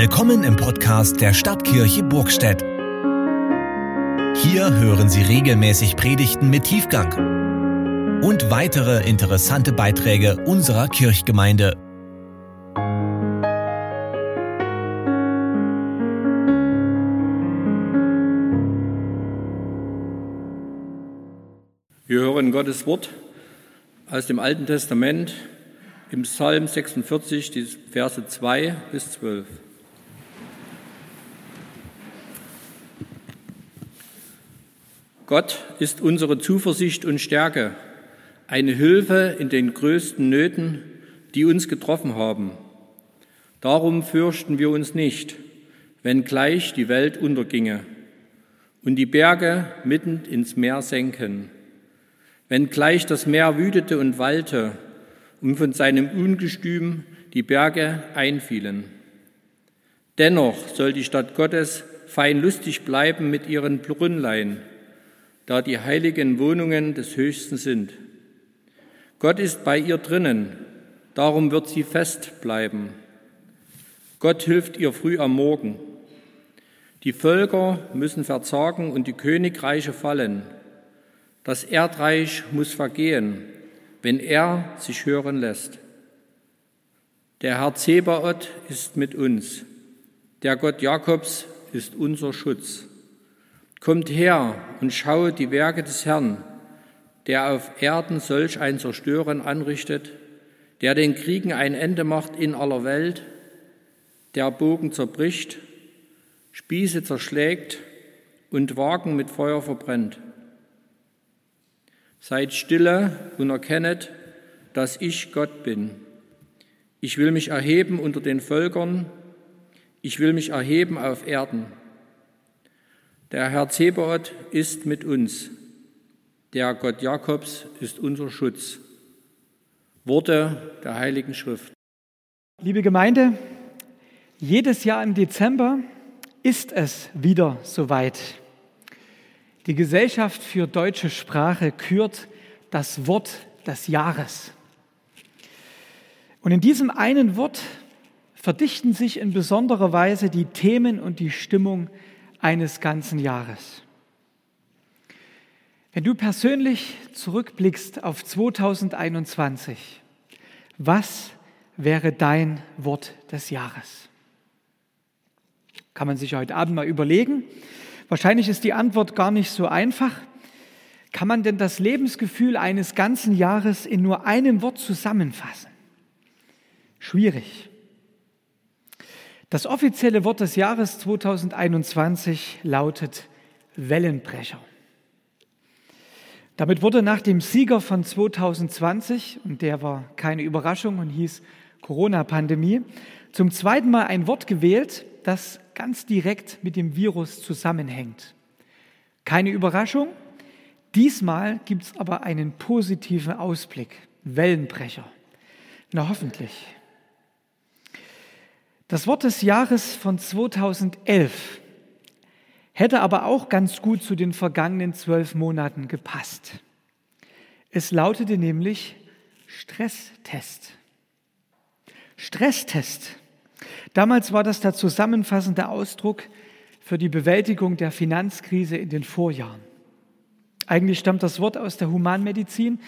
Willkommen im Podcast der Stadtkirche Burgstedt. Hier hören Sie regelmäßig Predigten mit Tiefgang und weitere interessante Beiträge unserer Kirchgemeinde. Wir hören Gottes Wort aus dem Alten Testament im Psalm 46, die Verse 2 bis 12. Gott ist unsere Zuversicht und Stärke, eine Hilfe in den größten Nöten, die uns getroffen haben. Darum fürchten wir uns nicht, wenn gleich die Welt unterginge und die Berge mitten ins Meer senken, wenn gleich das Meer wütete und wallte und von seinem Ungestüm die Berge einfielen. Dennoch soll die Stadt Gottes fein lustig bleiben mit ihren Brünnlein, da die heiligen Wohnungen des Höchsten sind. Gott ist bei ihr drinnen, darum wird sie fest bleiben. Gott hilft ihr früh am Morgen. Die Völker müssen verzagen und die Königreiche fallen. Das Erdreich muss vergehen wenn er sich hören lässt. Der Herr Zebaoth ist mit uns. Der Gott Jakobs ist unser Schutz. Kommt her und schaut die Werke des Herrn, der auf Erden solch ein Zerstören anrichtet, der den Kriegen ein Ende macht in aller Welt, der Bogen zerbricht, Spieße zerschlägt und Wagen mit Feuer verbrennt. Seid stille und erkennet, dass ich Gott bin. Ich will mich erheben unter den Völkern, ich will mich erheben auf Erden. Der Herr Zebaoth ist mit uns, der Gott Jakobs ist unser Schutz. Worte der Heiligen Schrift. Liebe Gemeinde, jedes Jahr im Dezember ist es wieder soweit. Die Gesellschaft für deutsche Sprache kürt das Wort des Jahres. Und in diesem einen Wort verdichten sich in besonderer Weise die Themen und die Stimmung eines ganzen Jahres. Wenn du persönlich zurückblickst auf 2021, was wäre dein Wort des Jahres? Kann man sich heute Abend mal überlegen. Wahrscheinlich ist die Antwort gar nicht so einfach. Kann man denn das Lebensgefühl eines ganzen Jahres in nur einem Wort zusammenfassen? Schwierig. Das offizielle Wort des Jahres 2021 lautet Wellenbrecher. Damit wurde nach dem Sieger von 2020, und der war keine Überraschung und hieß Corona-Pandemie, zum zweiten Mal ein Wort gewählt, das ganz direkt mit dem Virus zusammenhängt. Keine Überraschung, diesmal gibt es aber einen positiven Ausblick, Wellenbrecher. Na hoffentlich. Das Wort des Jahres von 2011 hätte aber auch ganz gut zu den vergangenen zwölf Monaten gepasst. Es lautete nämlich Stresstest. Stresstest. Damals war das der zusammenfassende Ausdruck für die Bewältigung der Finanzkrise in den Vorjahren. Eigentlich stammt das Wort aus der Humanmedizin,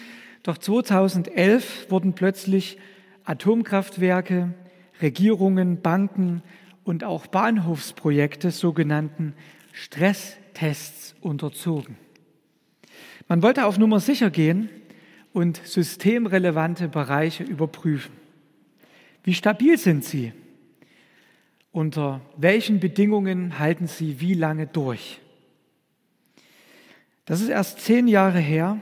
doch 2011 wurden plötzlich Atomkraftwerke, Regierungen, Banken und auch Bahnhofsprojekte sogenannten Stresstests unterzogen. Man wollte auf Nummer sicher gehen und systemrelevante Bereiche überprüfen. Wie stabil sind sie? Unter welchen Bedingungen halten Sie wie lange durch? Das ist erst zehn Jahre her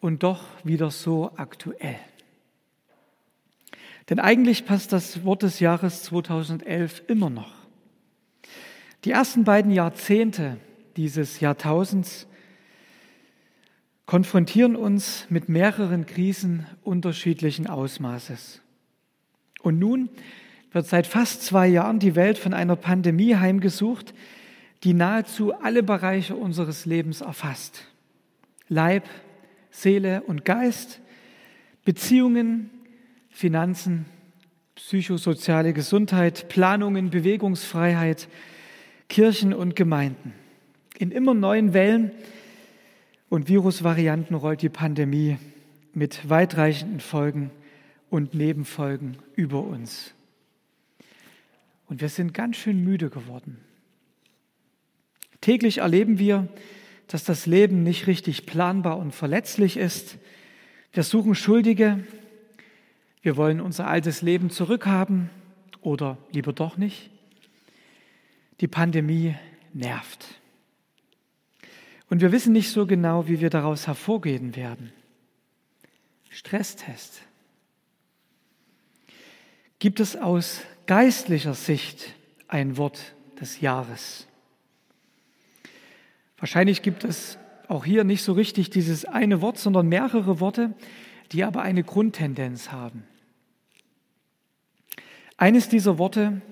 und doch wieder so aktuell. Denn eigentlich passt das Wort des Jahres 2011 immer noch. Die ersten beiden Jahrzehnte dieses Jahrtausends konfrontieren uns mit mehreren Krisen unterschiedlichen Ausmaßes. Und nun wird seit fast zwei Jahren die Welt von einer Pandemie heimgesucht, die nahezu alle Bereiche unseres Lebens erfasst. Leib, Seele und Geist, Beziehungen, Finanzen, psychosoziale Gesundheit, Planungen, Bewegungsfreiheit, Kirchen und Gemeinden. In immer neuen Wellen und Virusvarianten rollt die Pandemie mit weitreichenden Folgen und Nebenfolgen über uns. Und wir sind ganz schön müde geworden. Täglich erleben wir, dass das Leben nicht richtig planbar und verletzlich ist. Wir suchen Schuldige. Wir wollen unser altes Leben zurückhaben oder lieber doch nicht. Die Pandemie nervt. Und wir wissen nicht so genau, wie wir daraus hervorgehen werden. Stresstest. Gibt es aus geistlicher Sicht ein Wort des Jahres? Wahrscheinlich gibt es auch hier nicht so richtig dieses eine Wort, sondern mehrere Worte, die aber eine Grundtendenz haben. Eines dieser Worte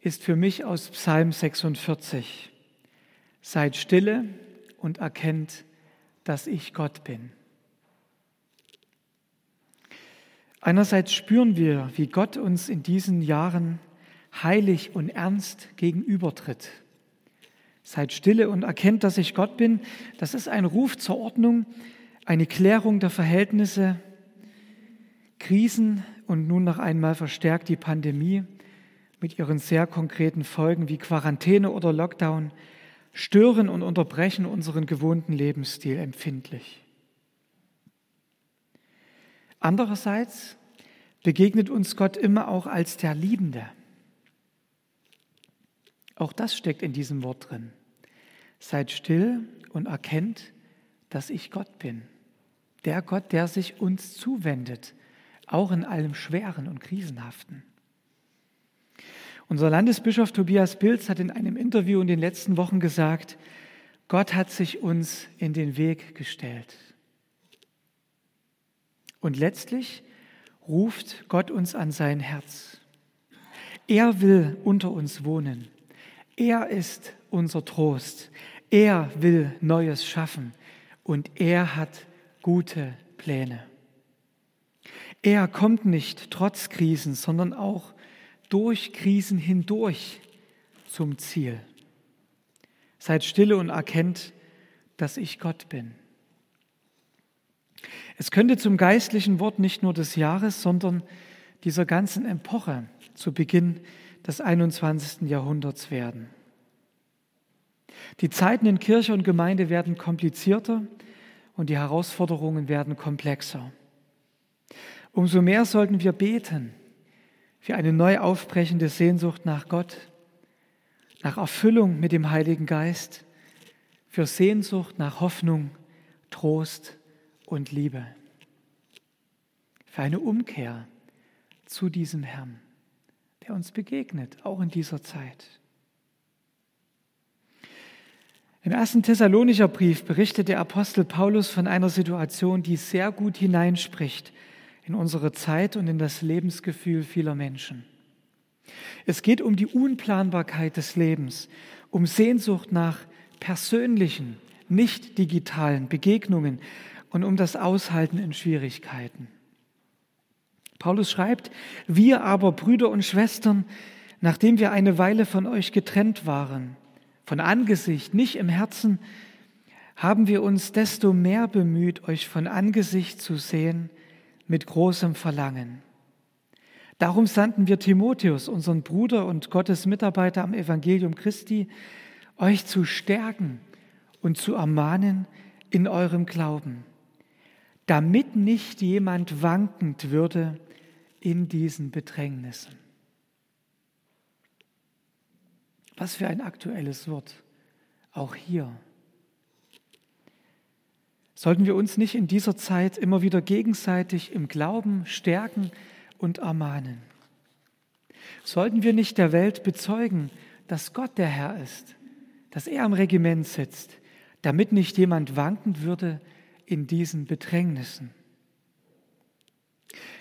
ist für mich aus Psalm 46. Seid stille und erkennt, dass ich Gott bin. Einerseits spüren wir, wie Gott uns in diesen Jahren heilig und ernst gegenübertritt. Seid stille und erkennt, dass ich Gott bin. Das ist ein Ruf zur Ordnung, eine Klärung der Verhältnisse, Krisen und nun noch einmal verstärkt die Pandemie mit ihren sehr konkreten Folgen wie Quarantäne oder Lockdown stören und unterbrechen unseren gewohnten Lebensstil empfindlich. Andererseits begegnet uns Gott immer auch als der Liebende. Auch das steckt in diesem Wort drin. Seid still und erkennt, dass ich Gott bin. Der Gott, der sich uns zuwendet, auch in allem Schweren und Krisenhaften. Unser Landesbischof Tobias Pilz hat in einem Interview in den letzten Wochen gesagt, Gott hat sich uns in den Weg gestellt. Und letztlich ruft Gott uns an sein Herz. Er will unter uns wohnen. Er ist unser Trost. Er will Neues schaffen und er hat gute Pläne. Er kommt nicht trotz Krisen, sondern auch durch Krisen hindurch zum Ziel. Seid stille und erkennt, dass ich Gott bin. Es könnte zum geistlichen Wort nicht nur des Jahres, sondern dieser ganzen Epoche zu Beginn des 21. Jahrhunderts werden. Die Zeiten in Kirche und Gemeinde werden komplizierter und die Herausforderungen werden komplexer. Umso mehr sollten wir beten für eine neu aufbrechende Sehnsucht nach Gott, nach Erfüllung mit dem Heiligen Geist, für Sehnsucht nach Hoffnung, Trost und Liebe, für eine Umkehr zu diesem Herrn der uns begegnet, auch in dieser Zeit. Im ersten Thessalonicher Brief berichtet der Apostel Paulus von einer Situation, die sehr gut hineinspricht in unsere Zeit und in das Lebensgefühl vieler Menschen. Es geht um die Unplanbarkeit des Lebens, um Sehnsucht nach persönlichen, nicht digitalen Begegnungen und um das Aushalten in Schwierigkeiten. Paulus schreibt, wir aber, Brüder und Schwestern, nachdem wir eine Weile von euch getrennt waren, von Angesicht, nicht im Herzen, haben wir uns desto mehr bemüht, euch von Angesicht zu sehen mit großem Verlangen. Darum sandten wir Timotheus, unseren Bruder und Gottes Mitarbeiter am Evangelium Christi, euch zu stärken und zu ermahnen in eurem Glauben, damit nicht jemand wankend würde in diesen Bedrängnissen. Was für ein aktuelles Wort, auch hier. Sollten wir uns nicht in dieser Zeit immer wieder gegenseitig im Glauben stärken und ermahnen? Sollten wir nicht der Welt bezeugen, dass Gott der Herr ist, dass er am Regiment sitzt, damit nicht jemand wanken würde in diesen Bedrängnissen?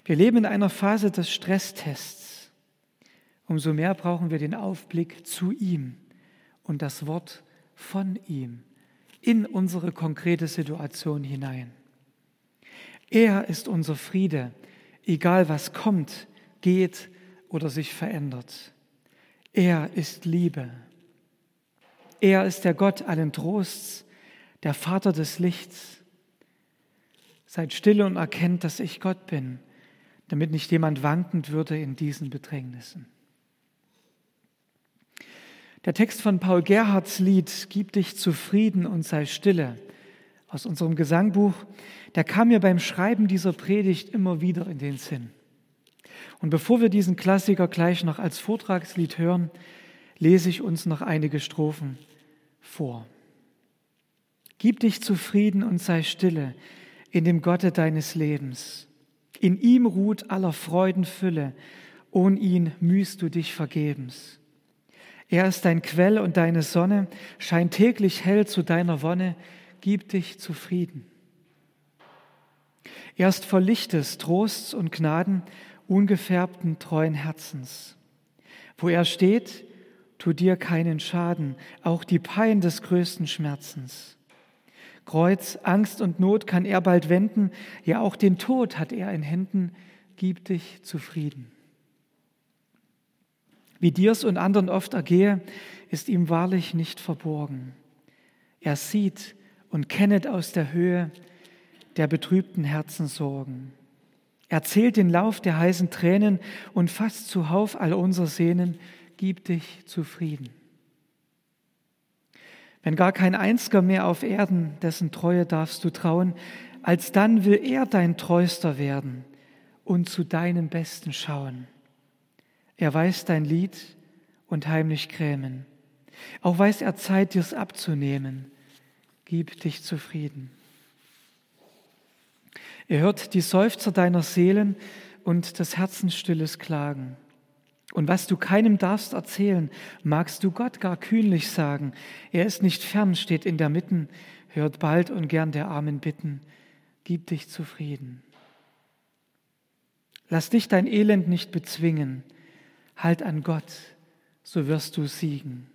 Wir leben in einer Phase des Stresstests. Umso mehr brauchen wir den Aufblick zu ihm und das Wort von ihm in unsere konkrete Situation hinein. Er ist unser Friede, egal was kommt, geht oder sich verändert. Er ist Liebe. Er ist der Gott allen Trosts, der Vater des Lichts. Seid stille und erkennt, dass ich Gott bin, damit nicht jemand wankend würde in diesen Bedrängnissen. Der Text von Paul Gerhards Lied Gib dich zufrieden und sei stille aus unserem Gesangbuch, der kam mir beim Schreiben dieser Predigt immer wieder in den Sinn. Und bevor wir diesen Klassiker gleich noch als Vortragslied hören, lese ich uns noch einige Strophen vor. Gib dich zufrieden und sei stille in dem Gotte deines Lebens. In ihm ruht aller Freuden Fülle, ohne ihn mühst du dich vergebens. Er ist dein Quell und deine Sonne, scheint täglich hell zu deiner Wonne, gib dich zufrieden. Er ist voll Lichtes, Trosts und Gnaden, ungefärbten, treuen Herzens. Wo er steht, tu dir keinen Schaden, auch die Pein des größten Schmerzens. Kreuz, Angst und Not kann er bald wenden, ja auch den Tod hat er in Händen, gib dich zufrieden. Wie dir's und anderen oft ergehe, ist ihm wahrlich nicht verborgen. Er sieht und kennet aus der Höhe der betrübten Herzen Sorgen. Er zählt den Lauf der heißen Tränen und fasst zuhauf all unser Sehnen, gib dich zufrieden. Wenn gar kein Einziger mehr auf Erden, dessen Treue darfst du trauen, alsdann will er dein Treuster werden und zu deinem Besten schauen. Er weiß dein Lied und heimlich grämen. Auch weiß er Zeit, dir's abzunehmen. Gib dich zufrieden. Er hört die Seufzer deiner Seelen und das Herzensstilles Klagen. Und was du keinem darfst erzählen, magst du Gott gar kühnlich sagen. Er ist nicht fern, steht in der Mitten, hört bald und gern der Armen bitten. Gib dich zufrieden. Lass dich dein Elend nicht bezwingen. Halt an Gott, so wirst du siegen.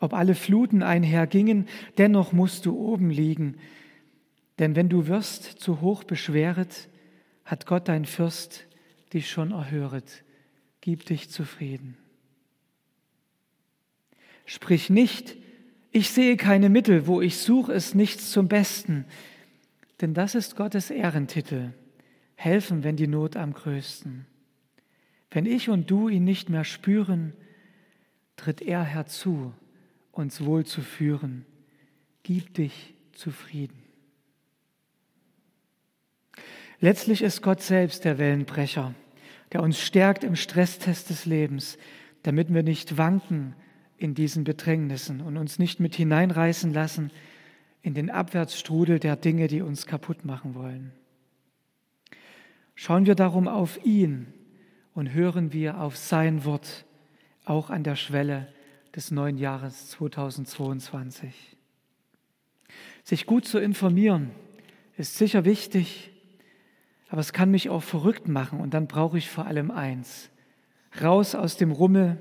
Ob alle Fluten einhergingen, dennoch musst du oben liegen. Denn wenn du wirst zu hoch beschweret, hat Gott dein Fürst dich schon erhöret. Gib dich zufrieden. Sprich nicht, ich sehe keine Mittel, wo ich suche es nichts zum Besten, denn das ist Gottes Ehrentitel. Helfen, wenn die Not am größten. Wenn ich und du ihn nicht mehr spüren, tritt er herzu, uns wohl zu führen. Gib dich zufrieden. Letztlich ist Gott selbst der Wellenbrecher, der uns stärkt im Stresstest des Lebens, damit wir nicht wanken in diesen Bedrängnissen und uns nicht mit hineinreißen lassen in den Abwärtsstrudel der Dinge, die uns kaputt machen wollen. Schauen wir darum auf ihn, und hören wir auf sein Wort, auch an der Schwelle des neuen Jahres 2022. Sich gut zu informieren ist sicher wichtig, aber es kann mich auch verrückt machen und dann brauche ich vor allem eins, raus aus dem Rummel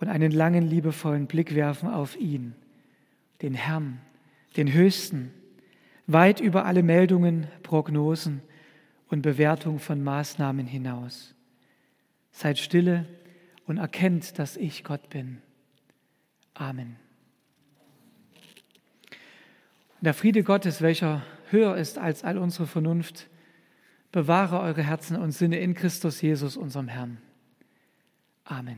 und einen langen, liebevollen Blick werfen auf ihn, den Herrn, den Höchsten, weit über alle Meldungen, Prognosen und Bewertung von Maßnahmen hinaus. Seid stille und erkennt, dass ich Gott bin. Amen. Der Friede Gottes, welcher höher ist als all unsere Vernunft, bewahre eure Herzen und Sinne in Christus Jesus, unserem Herrn. Amen.